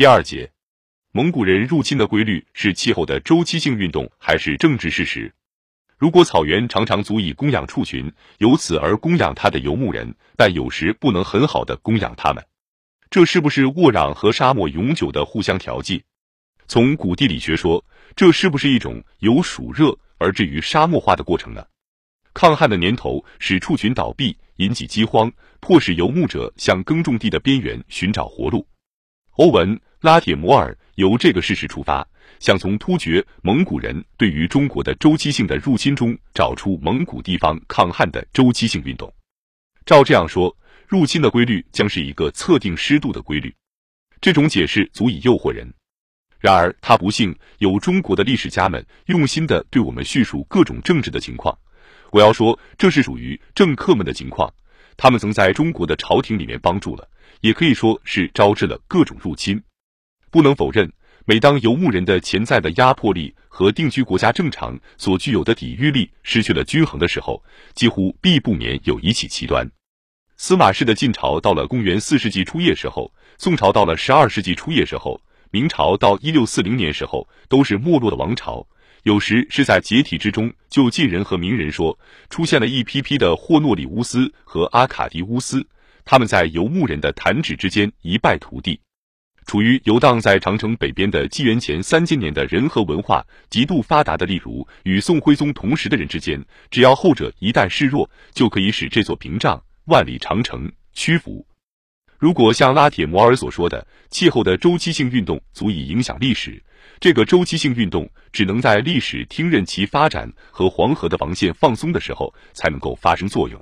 第二节，蒙古人入侵的规律是气候的周期性运动还是政治事实？如果草原常常足以供养畜群，由此而供养它的游牧人，但有时不能很好的供养他们，这是不是沃壤和沙漠永久的互相调剂？从古地理学说，这是不是一种由暑热而至于沙漠化的过程呢？抗旱的年头使畜群倒闭，引起饥荒，迫使游牧者向耕种地的边缘寻找活路。欧文·拉铁摩尔由这个事实出发。想从突厥蒙古人对于中国的周期性的入侵中找出蒙古地方抗旱的周期性运动。照这样说，入侵的规律将是一个测定湿度的规律。这种解释足以诱惑人。然而，他不幸有中国的历史家们用心的对我们叙述各种政治的情况。我要说，这是属于政客们的情况。他们曾在中国的朝廷里面帮助了，也可以说是招致了各种入侵。不能否认。每当游牧人的潜在的压迫力和定居国家正常所具有的抵御力失去了均衡的时候，几乎必不免有一起奇端。司马氏的晋朝到了公元四世纪初叶时候，宋朝到了十二世纪初叶时候，明朝到一六四零年时候，都是没落的王朝。有时是在解体之中，就晋人和明人说，出现了一批批的霍诺里乌斯和阿卡迪乌斯，他们在游牧人的弹指之间一败涂地。处于游荡在长城北边的纪元前三千年的人和文化极度发达的，例如与宋徽宗同时的人之间，只要后者一旦示弱，就可以使这座屏障万里长城屈服。如果像拉铁摩尔所说的，气候的周期性运动足以影响历史，这个周期性运动只能在历史听任其发展和黄河的防线放松的时候才能够发生作用。